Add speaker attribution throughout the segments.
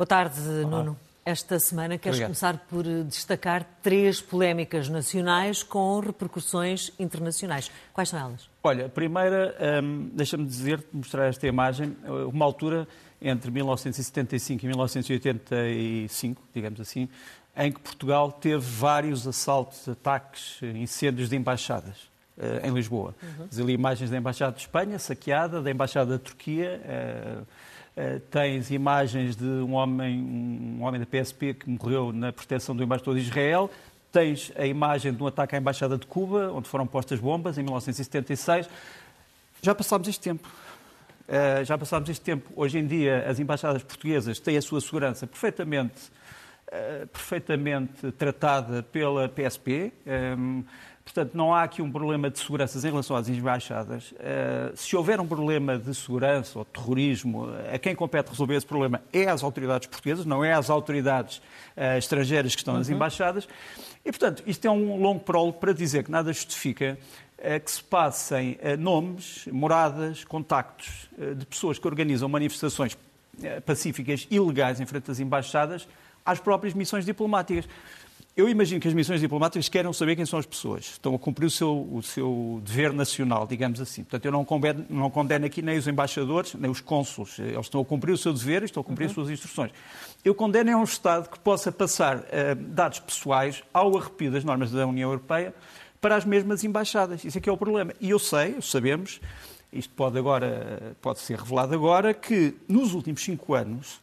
Speaker 1: Boa tarde, Nuno. Esta semana queres Obrigado. começar por destacar três polémicas nacionais com repercussões internacionais. Quais são elas?
Speaker 2: Olha, a primeira, hum, deixa-me dizer, mostrar esta imagem, uma altura entre 1975 e 1985, digamos assim, em que Portugal teve vários assaltos, ataques, incêndios de embaixadas uh, em Lisboa. Uhum. ali imagens da Embaixada de Espanha saqueada, da Embaixada da Turquia. Uh, uh, tens imagens de um homem, um homem da PSP que morreu na proteção do embaixador de Israel. Tens a imagem de um ataque à Embaixada de Cuba, onde foram postas bombas em 1976. Já passámos este tempo. Uh, já passámos este tempo. Hoje em dia, as embaixadas portuguesas têm a sua segurança perfeitamente eh, perfeitamente tratada pela PSP. Um, portanto, não há aqui um problema de segurança em relação às embaixadas. Uh, se houver um problema de segurança ou de terrorismo, a quem compete resolver esse problema é às autoridades portuguesas, não é às autoridades uh, estrangeiras que estão nas uhum. embaixadas. E, portanto, isto é um longo prólogo para dizer que nada justifica que se passem nomes, moradas, contactos de pessoas que organizam manifestações pacíficas ilegais em frente às embaixadas às próprias missões diplomáticas. Eu imagino que as missões diplomáticas querem saber quem são as pessoas. Estão a cumprir o seu, o seu dever nacional, digamos assim. Portanto, eu não condeno, não condeno aqui nem os embaixadores, nem os cônsules. Eles estão a cumprir o seu dever e estão a cumprir uhum. as suas instruções. Eu condeno é um Estado que possa passar uh, dados pessoais ao arrepio das normas da União Europeia para as mesmas embaixadas. Isso é que é o problema. E eu sei, sabemos, isto pode, agora, pode ser revelado agora, que nos últimos cinco anos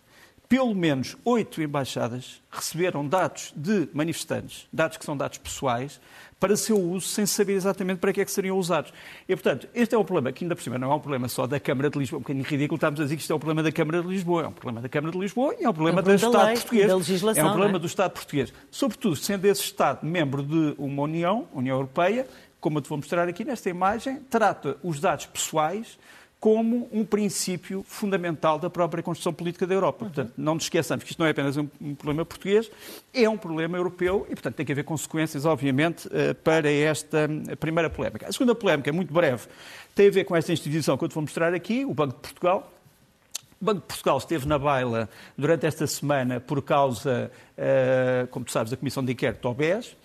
Speaker 2: pelo menos oito embaixadas receberam dados de manifestantes, dados que são dados pessoais, para seu uso sem saber exatamente para que é que seriam usados. E, portanto, este é um problema que ainda por cima não é um problema só da Câmara de Lisboa, um bocadinho ridículo estamos a dizer que isto é um problema da Câmara de Lisboa, é um problema da Câmara de Lisboa e é um problema, é um problema do Estado português.
Speaker 1: Da legislação,
Speaker 2: é um problema
Speaker 1: é?
Speaker 2: do Estado português. Sobretudo, sendo esse Estado membro de uma União, União Europeia, como eu te vou mostrar aqui nesta imagem, trata os dados pessoais como um princípio fundamental da própria construção política da Europa. Uhum. Portanto, não nos esqueçamos que isto não é apenas um, um, problema português, é um problema europeu e, portanto, tem que haver consequências, obviamente, uh, para esta primeira polémica. A segunda polémica, muito breve, tem a ver com esta instituição que eu te vou mostrar aqui, o Banco de Portugal. O Banco de Portugal esteve na baila durante esta semana por causa, uh, como tu sabes, da Comissão de Inquérito ao BES.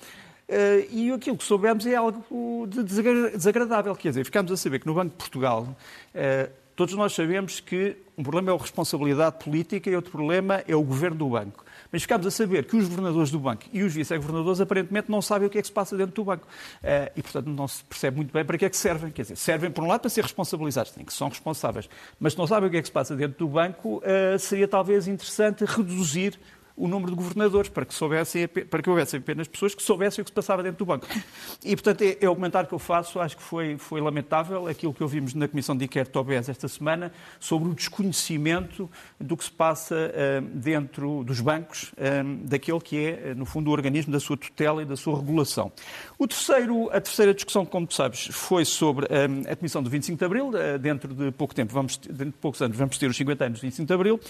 Speaker 2: Uh, e aquilo que soubemos é algo de desagradável. Quer dizer, ficamos a saber que no Banco de Portugal, uh, todos nós sabemos que um problema é a responsabilidade política e outro problema é o governo do banco. Mas ficamos a saber que os governadores do banco e os vice-governadores aparentemente não sabem o que é que se passa dentro do banco. Uh, e, portanto, não se percebe muito bem para que é que servem. Quer dizer, servem, por um lado, para ser responsabilizados, têm que são responsáveis. Mas se não sabem o que é que se passa dentro do banco, seria talvez interessante reduzir o número de governadores, para que, soubessem, para que houvessem apenas pessoas que soubessem o que se passava dentro do banco. E, portanto, é, é o comentário que eu faço. Acho que foi, foi lamentável aquilo que ouvimos na Comissão de Inquérito OBES esta semana sobre o desconhecimento do que se passa uh, dentro dos bancos, uh, daquele que é, no fundo, o organismo da sua tutela e da sua regulação. O terceiro, a terceira discussão, como tu sabes, foi sobre uh, a Comissão do 25 de Abril. dentro de pouco tempo, vamos, dentro de poucos anos, vamos ter os 50 anos do 25 de Abril.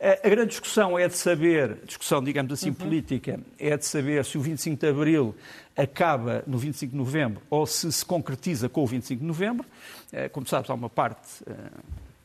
Speaker 2: A grande discussão é de saber, discussão, digamos assim, uhum. política, é de saber se o 25 de Abril acaba no 25 de Novembro ou se se concretiza com o 25 de Novembro. Eh, como sabes, há uma parte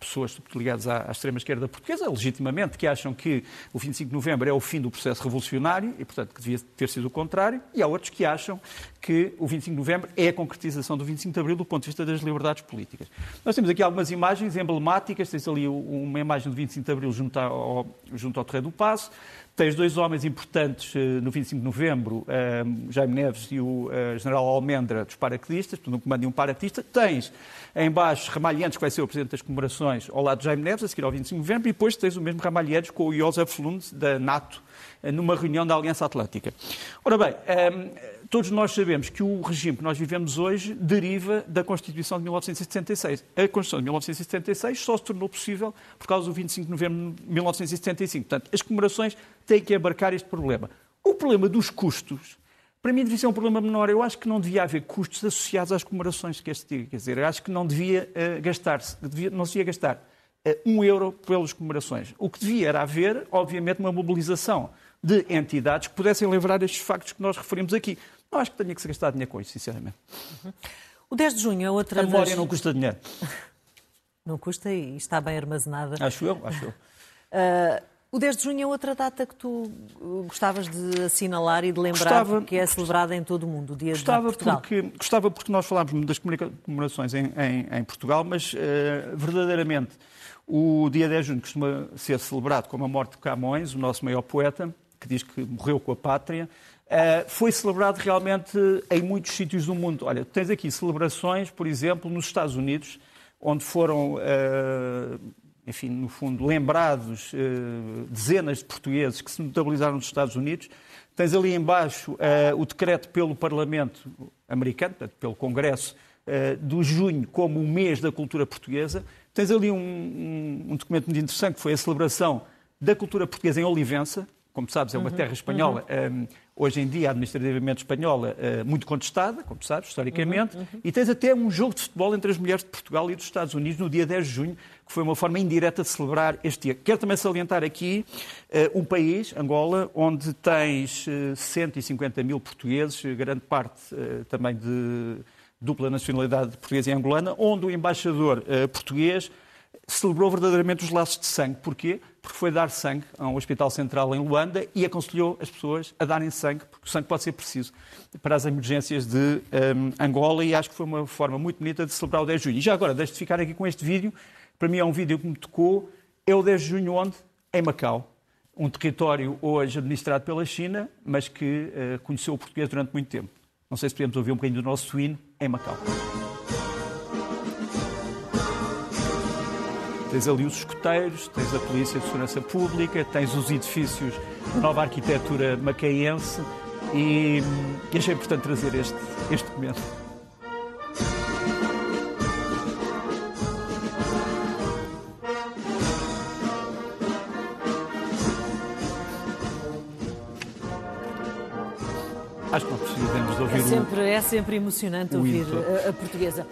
Speaker 2: pessoas ligadas à, à extrema-esquerda portuguesa, legitimamente, que acham que o 25 de novembro é o fim do processo revolucionário e, portanto, que devia ter sido o contrário, e há outros que acham que o 25 de novembro é a concretização do 25 de abril do ponto de vista das liberdades políticas. Nós temos aqui algumas imagens emblemáticas, tens ali uma imagem do 25 de abril junto ao, junto ao Terreiro do Passo, Tens dois homens importantes eh, no 25 de novembro, eh, Jaime Neves e o eh, general Almendra, dos paraquedistas, um comando e um paraquedista. Tens em baixo Ramalhantes, que vai ser o presidente das comemorações, ao lado de Jaime Neves, a seguir ao 25 de novembro, e depois tens o mesmo Ramalhantes com o Josef Lund, da NATO, numa reunião da Aliança Atlântica. Ora bem, todos nós sabemos que o regime que nós vivemos hoje deriva da Constituição de 1976. A Constituição de 1976 só se tornou possível por causa do 25 de novembro de 1975. Portanto, as comemorações têm que abarcar este problema. O problema dos custos, para mim, devia ser um problema menor. Eu acho que não devia haver custos associados às comemorações que este dia. Quer dizer, eu acho que não devia uh, gastar-se, não se devia gastar uh, um euro pelas comemorações. O que devia era haver, obviamente, uma mobilização de entidades que pudessem lembrar estes factos que nós referimos aqui. Acho que tenha que se gastar dinheiro com isso, sinceramente.
Speaker 1: Uhum. O 10 de junho é outra.
Speaker 2: A memória das... não custa dinheiro.
Speaker 1: Não custa e está bem armazenada.
Speaker 2: Acho eu, acho eu.
Speaker 1: Uh, O 10 de junho é outra data que tu uh, gostavas de assinalar e de lembrar gostava, que é celebrada em todo o mundo, o Dia
Speaker 2: gostava
Speaker 1: de Portugal.
Speaker 2: Porque, gostava porque nós falámos das comemorações em, em, em Portugal, mas uh, verdadeiramente o dia 10 de junho costuma ser celebrado como a morte de Camões, o nosso maior poeta, que diz que morreu com a pátria. Uh, foi celebrado realmente em muitos sítios do mundo. Olha, tens aqui celebrações, por exemplo, nos Estados Unidos, onde foram, uh, enfim, no fundo, lembrados uh, dezenas de portugueses que se notabilizaram nos Estados Unidos. Tens ali embaixo o decreto pelo Parlamento americano, portanto, pelo Congresso, do junho como o mês da cultura portuguesa. Tens ali um, um, um documento muito interessante que foi a celebração da cultura portuguesa em Olivença, como sabes, é uma uhum, terra espanhola. Uhum. Um, hoje em dia administrativamente espanhola, eh, muito contestada, como sabes, historicamente, uhum, uhum. e tens até um jogo de futebol entre as mulheres de Portugal e dos Estados Unidos no dia 10 de junho, que foi uma forma indireta de celebrar este dia. Quero também salientar aqui uh, um país, Angola, onde tens uh, 150 mil portugueses, grande parte uh, também de dupla nacionalidade portuguesa e angolana, onde o embaixador português celebrou verdadeiramente os laços de sangue. Porquê? Porque foi dar sangue a um hospital central em Luanda e aconselhou as pessoas a darem sangue, porque o sangue pode ser preciso para as emergências de um, Angola e acho que foi uma forma muito bonita de celebrar o 10 de junho. E já agora, deixe de ficar aqui com este vídeo. Para mim é um vídeo que me tocou. É o 10 de junho onde? Em Macau. Um território hoje administrado pela China, mas que uh, conheceu o português durante muito tempo. Não sei se podemos ouvir um bocadinho do nosso hino em Macau. Tens ali os escoteiros, tens a Polícia de Segurança Pública, tens os edifícios da nova arquitetura macaense e, e achei importante trazer este, este documento.
Speaker 1: É sempre emocionante ouvir a, a, portuguesa.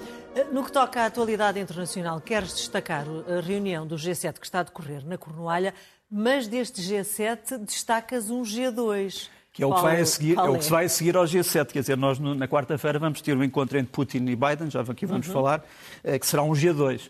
Speaker 1: No que toca à atualidade internacional, queres destacar a reunião do G7 que está a decorrer na Cornualha, mas deste G7 destacas um G2.
Speaker 2: Que é o, que vai a seguir, é o que se vai a seguir ao G7. Quer dizer, nós na quarta-feira vamos ter um encontro entre Putin e Biden, já aqui vamos uhum. falar, eh, que será um G2.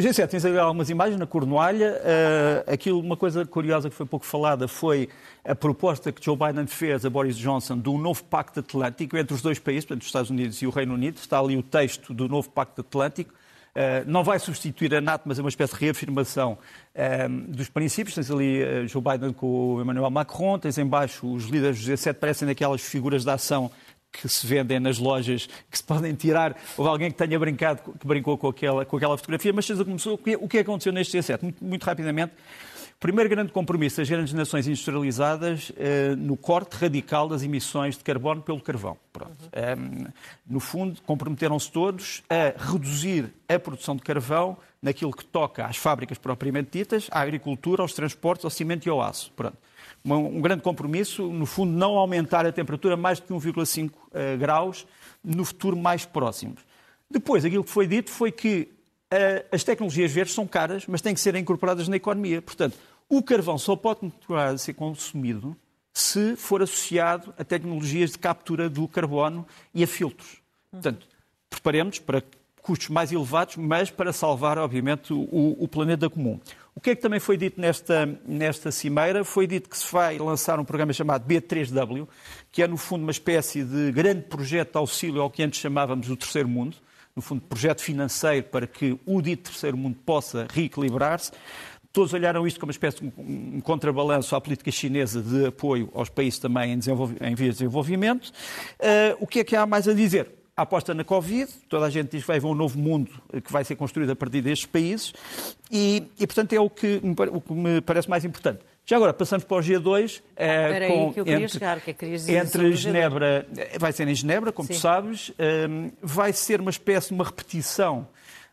Speaker 2: G7, tens ali algumas imagens na Cornualha. Uh, aquilo, uma coisa curiosa que foi pouco falada foi a proposta que Joe Biden fez a Boris Johnson do novo Pacto Atlântico entre os dois países, portanto, os Estados Unidos e o Reino Unido. Está ali o texto do novo Pacto Atlântico. Uh, não vai substituir a NATO, mas é uma espécie de reafirmação uh, dos princípios. Tens ali uh, Joe Biden com o Emmanuel Macron, tens embaixo os líderes do G7, parecem daquelas figuras de ação que se vendem nas lojas, que se podem tirar. Houve alguém que tenha brincado, que brincou com aquela, com aquela fotografia, mas começou, o que é aconteceu neste G7? Muito, muito rapidamente. Primeiro grande compromisso das grandes nações industrializadas eh, no corte radical das emissões de carbono pelo carvão. Pronto. Uhum. Um, no fundo, comprometeram-se todos a reduzir a produção de carvão naquilo que toca às fábricas propriamente ditas, à agricultura, aos transportes, ao cimento e ao aço. Pronto um grande compromisso, no fundo, não aumentar a temperatura mais de 1,5 eh, graus no futuro mais próximo. Depois, aquilo que foi dito foi que uh, as tecnologias verdes são caras, mas têm que ser incorporadas na economia. Portanto, o carvão só pode continuar a ser consumido se for associado a tecnologias de captura do carbono e a filtros. Portanto, preparemos para custos mais elevados, mas para salvar, obviamente, o, o planeta comum. O que é que também foi dito nesta, nesta cimeira? Foi dito que se vai lançar um programa chamado B3W, que é, no fundo, uma espécie de grande projeto de auxílio ao que antes chamávamos o terceiro mundo, no fundo, projeto financeiro para que o dito terceiro mundo possa reequilibrar-se. Todos olharam isto como uma espécie de um contrabalanço à política chinesa de apoio aos países também em, em vias de desenvolvimento. Uh, o que é que há mais a dizer? A aposta na Covid, toda a gente diz que vai haver um novo mundo que vai ser construído a partir destes países e, e portanto, é o que, o que me parece mais importante. Já agora, passamos para o G2.
Speaker 1: É, com, aí que eu queria entre, chegar, que é que dizer
Speaker 2: Entre Genebra, eh, vai ser em Genebra, como Sim. tu sabes, um, ehm, vai ser uma espécie de uma repetição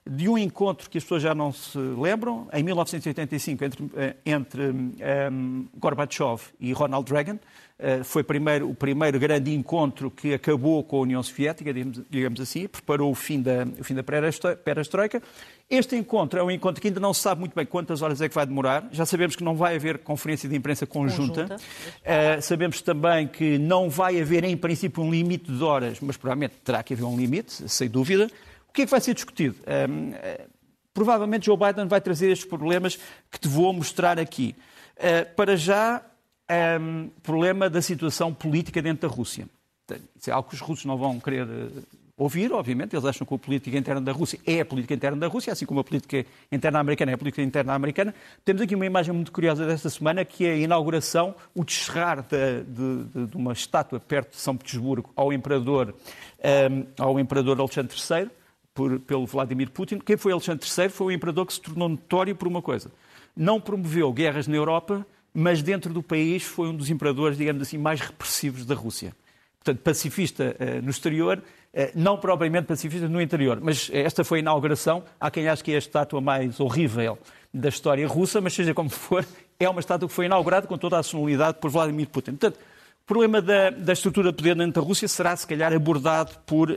Speaker 2: de um encontro que as pessoas já não se lembram, em 1985, entre, eh, entre um, ehm, Gorbachev e Ronald Reagan. Uh, foi primeiro, o primeiro grande encontro que acabou com a União Soviética, digamos, digamos assim, preparou o fim da, o fim da perestroika. Este encontro é um encontro que ainda não se sabe muito bem quantas horas é que vai demorar. Já sabemos que não vai haver conferência de imprensa conjunta. conjunta. Uh, sabemos também que não vai haver, em princípio, um limite de horas, mas provavelmente terá que haver um limite, sem dúvida que é que vai ser discutido? Um, eh, provavelmente Joe Biden vai trazer estes problemas que te vou mostrar aqui. para já, um, problema da situação política dentro da Rússia. Isso é algo que os russos não vão querer ouvir, obviamente, eles acham que a política interna da Rússia é a política interna da Rússia, assim como a política interna americana é a política interna americana. Temos aqui uma imagem muito curiosa desta semana, que é a inauguração, o descerrar de, de, de uma estátua perto de São Petersburgo ao imperador, um, ao imperador Alexandre III, por, pelo Vladimir Putin. Quem foi Alexandre III foi o imperador que se tornou notório por uma coisa. Não promoveu guerras na Europa, mas dentro do país foi um dos imperadores, digamos assim, mais repressivos da Rússia portanto, pacifista uh, no exterior, uh, não propriamente pacifista no interior. Mas esta foi a inauguração. Há quem ache que é a estátua mais horrível da história russa, mas seja como for, é uma estátua que foi inaugurada com toda a sonoridade por Vladimir Putin. Portanto, o problema da, da, estrutura de poder dentro da Rússia será, se calhar, abordado por uh,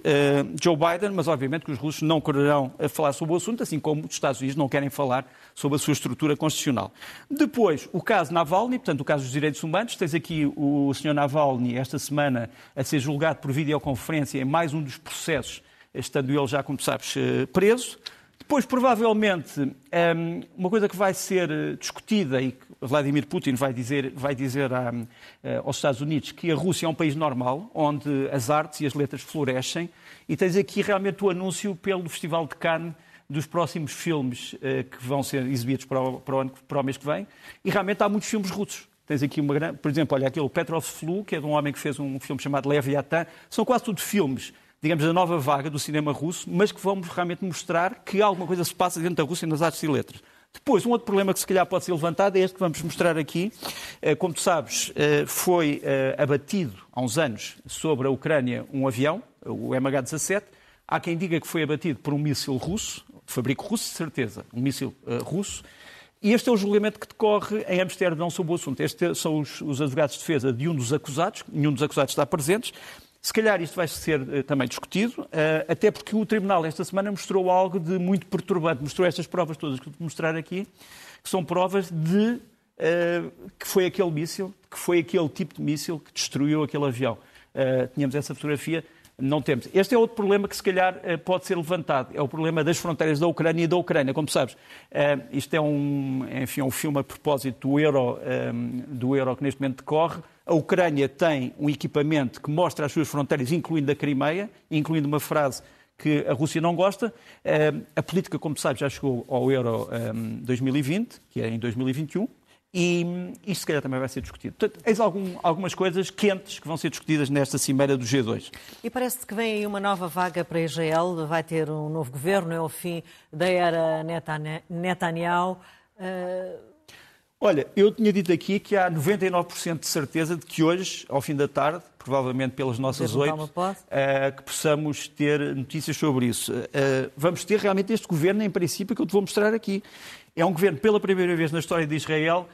Speaker 2: Joe Biden, mas obviamente que os russos não quererão falar sobre o assunto, assim como os Estados Unidos não querem falar sobre a sua estrutura constitucional. Depois, o caso Navalny, portanto, o caso dos direitos humanos. Tens aqui o Sr. Navalny, esta semana, a ser julgado por videoconferência em mais um dos processos, estando ele já, como sabes, eh, preso. Depois, provavelmente, ehm, uma coisa que vai ser eh, discutida e que Vladimir Putin vai dizer, vai dizer eh, aos Estados Unidos que a Rússia é um país normal, onde as artes e as letras florescem, e tens aqui realmente o anúncio pelo Festival de Cannes dos próximos filmes que vão ser exibidos para o, para, o ano, para o mês que vem, e realmente há muitos filmes russos. Tens aqui uma grande. Por exemplo, olha, aquele Petrov Flu, que é de um homem que fez um filme chamado Leviathan. São quase tudo filmes digamos, a nova vaga do cinema russo, mas que vão realmente mostrar que alguma coisa se passa dentro da Rússia nas artes e letras. Depois, um outro problema que se calhar pode ser levantado é este que vamos mostrar aqui. Eh, como tu sabes, eh, foi eh, abatido há uns anos sobre a Ucrânia um avião, o MH17. Há quem diga que foi abatido por um míssil russo, de fabrico russo, de certeza, um míssil russo. E este é o julgamento que decorre em Amsterdão sobre o assunto. Estes são os, os advogados de defesa de um dos acusados, nenhum dos acusados está presente. Se calhar isto vai ser uh, também discutido, uh, até porque o Tribunal esta semana mostrou algo de muito perturbante. Mostrou estas provas todas que vou mostrar aqui, que são provas de uh, que foi aquele míssil, que foi aquele tipo de míssil que destruiu aquele avião. tínhamos essa fotografia, não temos. Este é outro problema que se calhar pode ser levantado. É o problema das fronteiras da Ucrânia e da Ucrânia. Como sabes, isto é um, enfim, um filme a propósito do Euro, do Euro que neste momento decorre. A Ucrânia tem um equipamento que mostra as suas fronteiras, incluindo a Crimeia, incluindo uma frase que a Rússia não gosta. Eh, a política, como sabes, já chegou ao Euro 2020, eh, que é em 2021, e isto se calhar também vai ser discutido. Portanto, eis algum, algumas coisas quentes que vão ser discutidas nesta cimeira do G2.
Speaker 1: E parece que vem aí uma nova vaga para Israel, vai ter um novo governo, é o fim da era Netanyahu. Uh
Speaker 2: Olha, eu tinha dito aqui que há 99% de certeza de que hoje, ao fim da tarde, provavelmente pelas nossas oito, uh, que possamos ter notícias sobre isso. Uh, vamos ter realmente este governo, em princípio, que eu te vou mostrar aqui. É um governo, pela primeira vez na história de Israel,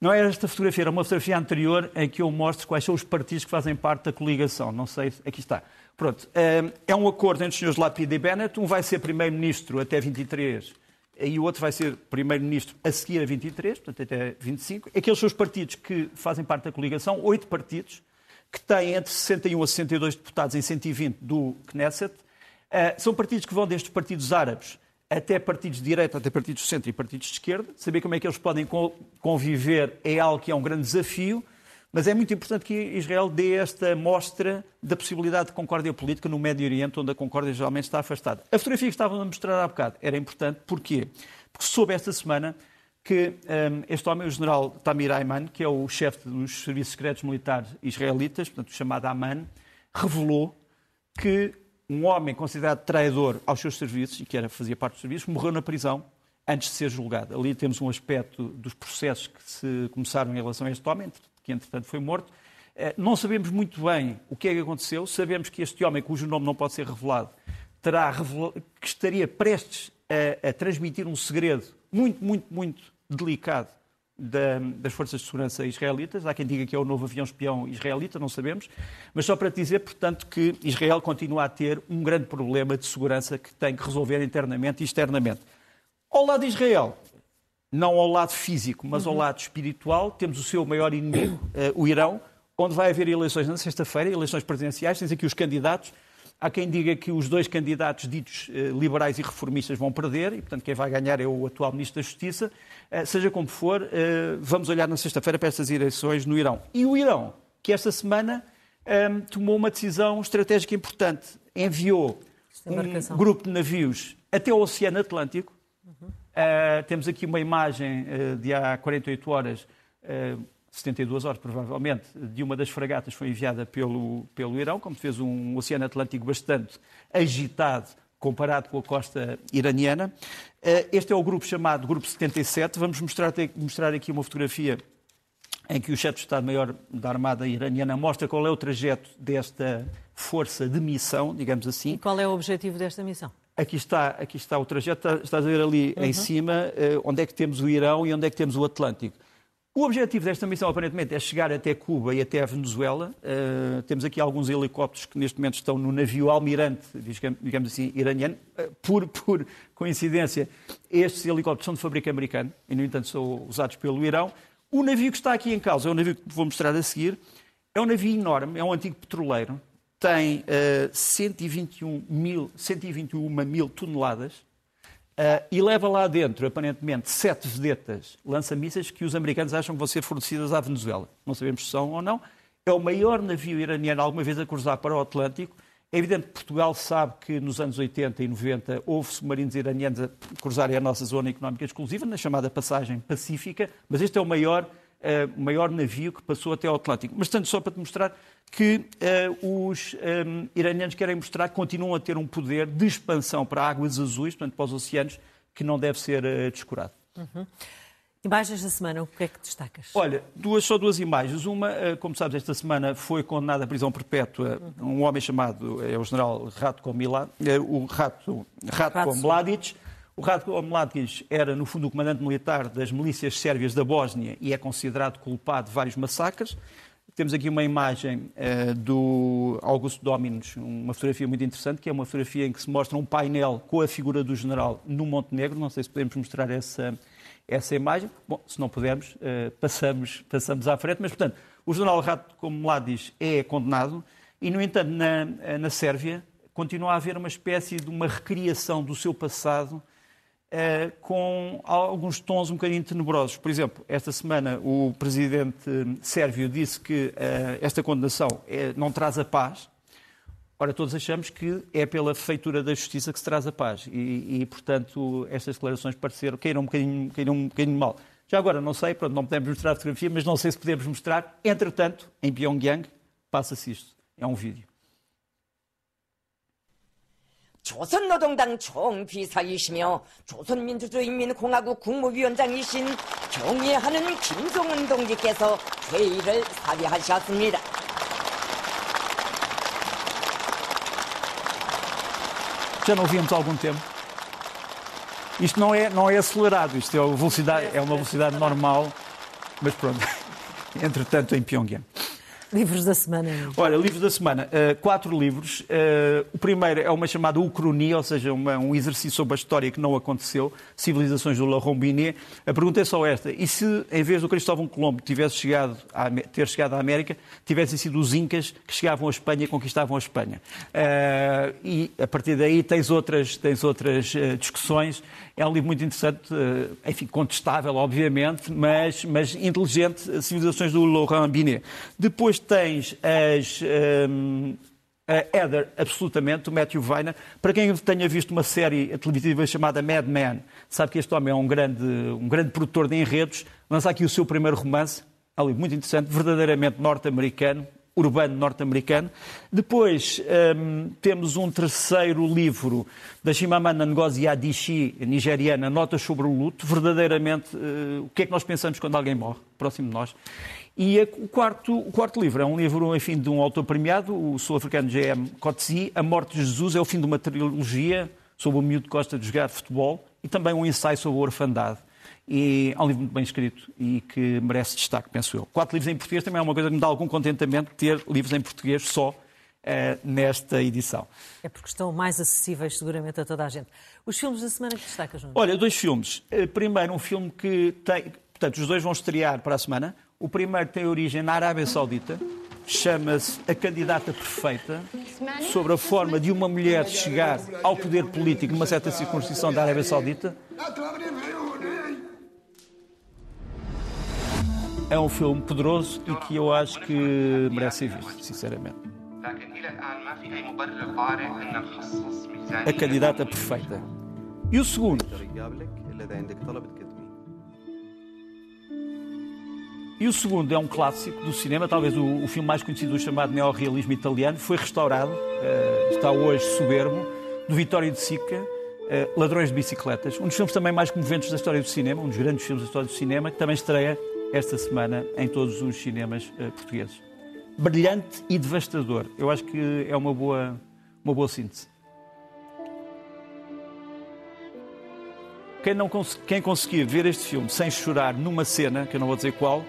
Speaker 2: não é esta fotografia, era uma fotografia anterior em que eu mostro quais são os partidos que fazem parte da coligação. Não sei, aqui está. Pronto, uh, é um acordo entre os senhores Lapid e Bennett. Um vai ser primeiro-ministro até 23 e o outro vai ser primeiro-ministro a seguir a 23, portanto até 25. Aqueles são os partidos que fazem parte da coligação, oito partidos, que têm entre 61 a 62 deputados em 120 do Knesset. Uh, são partidos que vão desde partidos árabes até partidos de direita, até partidos de centro e partidos de esquerda. Saber como é que eles podem conviver é algo que é um grande desafio. Mas é muito importante que Israel dê esta mostra da possibilidade de concórdia política no Médio Oriente, onde a concórdia geralmente está afastada. A fotografia que estavam a mostrar há bocado era importante, porquê? Porque soube esta semana que um, este homem, o general Tamir Ayman, que é o chefe dos serviços secretos militares israelitas, portanto, chamado Aman, revelou que um homem considerado traidor aos seus serviços, e que era, fazia parte dos serviços, morreu na prisão antes de ser julgado. Ali temos um aspecto dos processos que se começaram em relação a este homem, que entretanto foi morto. Eh, não sabemos muito bem o que é que aconteceu. Sabemos que este homem, cujo nome não pode ser revelado, terá que estaria prestes a, a, transmitir um segredo muito, muito, muito delicado da, das forças de segurança israelitas. Há quem diga que é o novo avião espião israelita, não sabemos. Mas só para dizer, portanto, que Israel continua a ter um grande problema de segurança que tem que resolver internamente e externamente. Ao lado de Israel, não ao lado físico, mas ao uhum. lado espiritual, temos o seu maior inimigo, uh, o Irão, onde vai haver eleições na sexta-feira, eleições presidenciais. Tens aqui os candidatos. Há quem diga que os dois candidatos ditos eh, liberais e reformistas vão perder e, portanto, quem vai ganhar é o atual Ministro da Justiça. Eh, seja como for, eh, vamos olhar na sexta-feira para estas eleições no Irão. E o Irão, que esta semana tomou uma decisão estratégica importante. Enviou um grupo de navios até o Oceano Atlântico. Uhum. temos aqui uma imagem de há 48 horas 72 horas, provavelmente, de uma das fragatas foi enviada pelo, pelo Irão, como fez um Oceano Atlântico bastante agitado comparado com a costa iraniana. Eh, este é o grupo chamado Grupo 77. Vamos mostrar, mostrar aqui uma fotografia em que o chefe de Estado-Maior da Armada iraniana mostra qual é o trajeto desta força de missão, digamos assim.
Speaker 1: E qual é o objetivo desta missão?
Speaker 2: Aqui está, aqui está o trajeto, estás a ver ali uhum. em cima eh, onde é que temos o Irão e onde é que temos o Atlântico. O objetivo desta missão, aparentemente, é chegar até Cuba e até a Venezuela. Uh, temos aqui alguns helicópteros que neste momento estão no navio almirante, digamos assim, iraniano. Uh, por, por, coincidência, estes helicópteros são de fábrica americana e, no entanto, são usados pelo Irão. O navio que está aqui em causa é o navio que vou mostrar a seguir. É um navio enorme, é um antigo petroleiro, tem uh, 121, mil, 121 mil toneladas Uh, e leva lá dentro, aparentemente, sete vedetas lança-mísseis que os americanos acham que vão ser fornecidas à Venezuela. Não sabemos se são ou não. É o maior navio iraniano alguma vez a cruzar para o Atlântico. É evidente que Portugal sabe que nos anos 80 e 90 houve submarinos iranianos a cruzarem a nossa zona económica exclusiva, na chamada passagem pacífica, mas este é o maior uh, maior navio que passou até ao Atlântico. Mas tanto só para te mostrar que uh, os um, eh, iranianos querem mostrar que continuam a ter um poder de expansão para águas azuis, portanto para os oceanos, que não deve ser uh, descurado.
Speaker 1: Uhum. Imagens da semana, o que é que destacas?
Speaker 2: Olha, duas, só duas imagens. Uma, como sabes, esta semana foi condenado à prisão perpétua um homem chamado, é o general Ratko, Milad, o Ratko, Ratko Mladic, o Radko Mladic era, no fundo, o comandante militar das milícias sérvias da Bósnia e é considerado culpado de vários massacres. Temos aqui uma imagem uh, do Augusto Dominos, uma fotografia muito interessante, que é uma fotografia em que se mostra um painel com a figura do general no Montenegro. Não sei se podemos mostrar essa, essa imagem. Bom, se não pudermos, uh, passamos, passamos à frente. Mas, portanto, o general Ratko Mladic é condenado e, no entanto, na, na Sérvia continua a haver uma espécie de uma recriação do seu passado Uh, com alguns tons um bocadinho tenebrosos. Por exemplo, esta semana o presidente sérvio disse que uh, esta condenação é, não traz a paz. Ora, todos achamos que é pela feitura da justiça que se traz a paz. E, e portanto, estas declarações pareceram, caíram um bocadinho, um bocadinho mal. Já agora, não sei, pronto, não podemos mostrar a fotografia, mas não sei se podemos mostrar. Entretanto, em Pyongyang, passa-se isto. É um vídeo.
Speaker 3: 조선노동당 총비서이시며 조선민주주의인민공화국 국무위원장이신 경의하는 김종은 동지께서 회의를 사비하셨습니다.
Speaker 2: Já não víamos há algum tempo. Isto não é, não é acelerado, isto é, velocidade, é uma velocidade normal, mas pronto. Entretanto, em Pyongyang.
Speaker 1: Livros da semana.
Speaker 2: Olha, livros da semana. Uh, quatro livros. Uh, o primeiro é uma chamada Ucronia, ou seja, uma, um exercício sobre a história que não aconteceu, Civilizações do La Rombinet. A pergunta é só esta. E se, em vez do Cristóvão Colombo tivesse chegado a, ter chegado à América, tivessem sido os Incas que chegavam à Espanha e conquistavam a Espanha? Uh, e, a partir daí, tens outras, tens outras discussões. É um livro muito interessante, enfim, contestável, obviamente, mas, mas inteligente, Civilizações do Laurent Binet. Depois depois tens as. Um, a Heather, absolutamente, o Matthew Weiner. Para quem tenha visto uma série televisiva chamada Mad Men, sabe que este homem é um grande, um grande produtor de enredos. Lança aqui o seu primeiro romance, livro muito interessante, verdadeiramente norte-americano, urbano norte-americano. Depois um, temos um terceiro livro da Shimamanda Ngozi Adichie, nigeriana, Notas sobre o Luto, verdadeiramente uh, o que é que nós pensamos quando alguém morre, próximo de nós. E o quarto, o quarto livro é um livro, enfim, de um autor premiado, o sul-africano J.M. Coetzee, A Morte de Jesus, é o fim de uma trilogia sobre o miúdo que gosta de jogar futebol e também um ensaio sobre a orfandade. E é um livro muito bem escrito e que merece destaque, penso eu. Quatro livros em português também é uma coisa que me dá algum contentamento ter livros em português só uh, nesta edição.
Speaker 1: É porque estão mais acessíveis, seguramente, a toda a gente. Os filmes da semana que destacas, João?
Speaker 2: Olha, dois filmes. Uh, primeiro, um filme que tem. Portanto, os dois vão estrear para a semana. O primeiro tem origem na Arábia Saudita, chama-se A Candidata Perfeita. sobre a forma de uma mulher chegar ao poder político numa certa circunscrição da Arábia Saudita. É um filme poderoso e que eu acho que merece ser visto, sinceramente. A candidata perfeita. E o segundo? E o segundo é um clássico do cinema, talvez o, o filme mais conhecido chamado neorrealismo italiano, foi restaurado, uh, está hoje soberbo, do Vittorio de Sica, uh, Ladrões de Bicicletas, um dos filmes também mais comoventes da história do cinema, um dos grandes filmes da história do cinema, que também estreia esta semana em todos os cinemas uh, portugueses. Brilhante e devastador. Eu acho que é uma boa, uma boa síntese. Quem, não cons quem conseguir ver este filme sem chorar numa cena, que eu não vou dizer qual,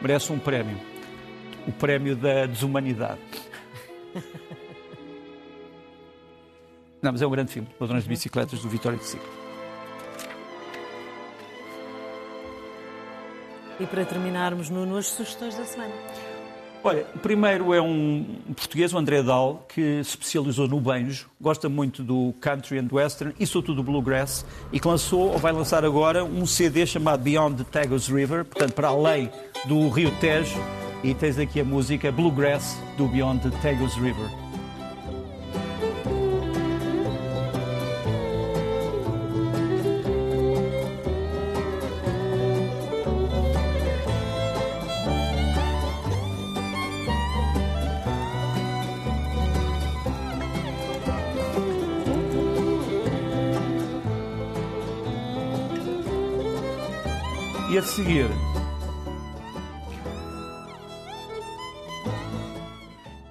Speaker 2: merece um prémio. O prémio da desumanidade. Não, mas é um grande filme. Ladrões de Bicicletas, do Vitório de Sica.
Speaker 1: E para terminarmos, Nuno, as sugestões da semana.
Speaker 2: Olha, o primeiro é um português, o André Dal, que se especializou no banjo, gosta muito do country and western e sobretudo do bluegrass, e que lançou, ou vai lançar agora, um CD chamado Beyond the Tagus River, portanto, para além do Rio Tejo, e tens aqui a música Bluegrass do Beyond the Tagus River. E a seguir.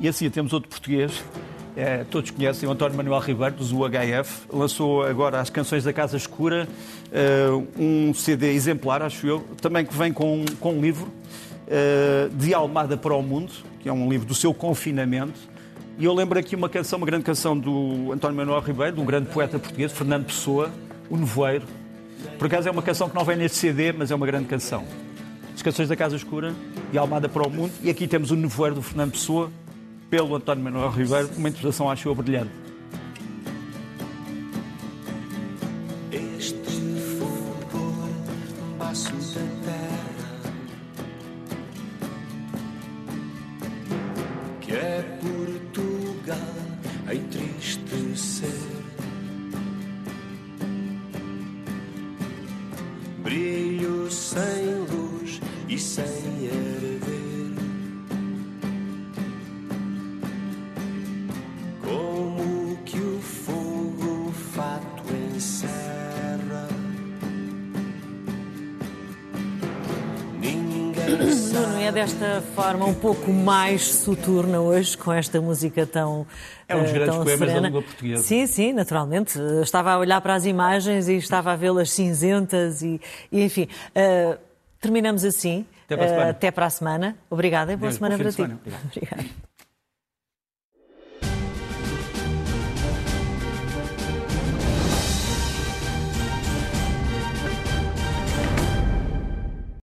Speaker 2: E assim temos outro português, é, todos conhecem, o António Manuel Ribeiro, do UHF, lançou agora as Canções da Casa Escura, uh, um CD exemplar, acho eu, também que vem com, com um livro, uh, De Almada para o Mundo, que é um livro do seu confinamento. E eu lembro aqui uma canção, uma grande canção do António Manuel Ribeiro, de um grande poeta português, Fernando Pessoa, O Nevoeiro, por acaso é uma canção que não vem neste CD, mas é uma grande canção. As canções da Casa Escura e Almada para o Mundo. E aqui temos o Nevoeiro do Fernando Pessoa, pelo António Manuel Ribeiro, uma interpretação, acho eu, brilhante. Este passo da terra, que é Portugal a entristecer. brilho sem luz e sem
Speaker 1: desta forma um pouco mais soturna hoje, com esta música tão
Speaker 2: é um dos grandes
Speaker 1: tão
Speaker 2: poemas
Speaker 1: serena.
Speaker 2: da língua portuguesa.
Speaker 1: Sim, sim, naturalmente. Estava a olhar para as imagens e estava a vê-las cinzentas e, e enfim. Uh, terminamos assim.
Speaker 2: Até para a semana.
Speaker 1: Uh, até para a semana. Obrigada e boa
Speaker 2: Deus,
Speaker 1: semana para ti.
Speaker 2: semana. Obrigado.
Speaker 1: Obrigada.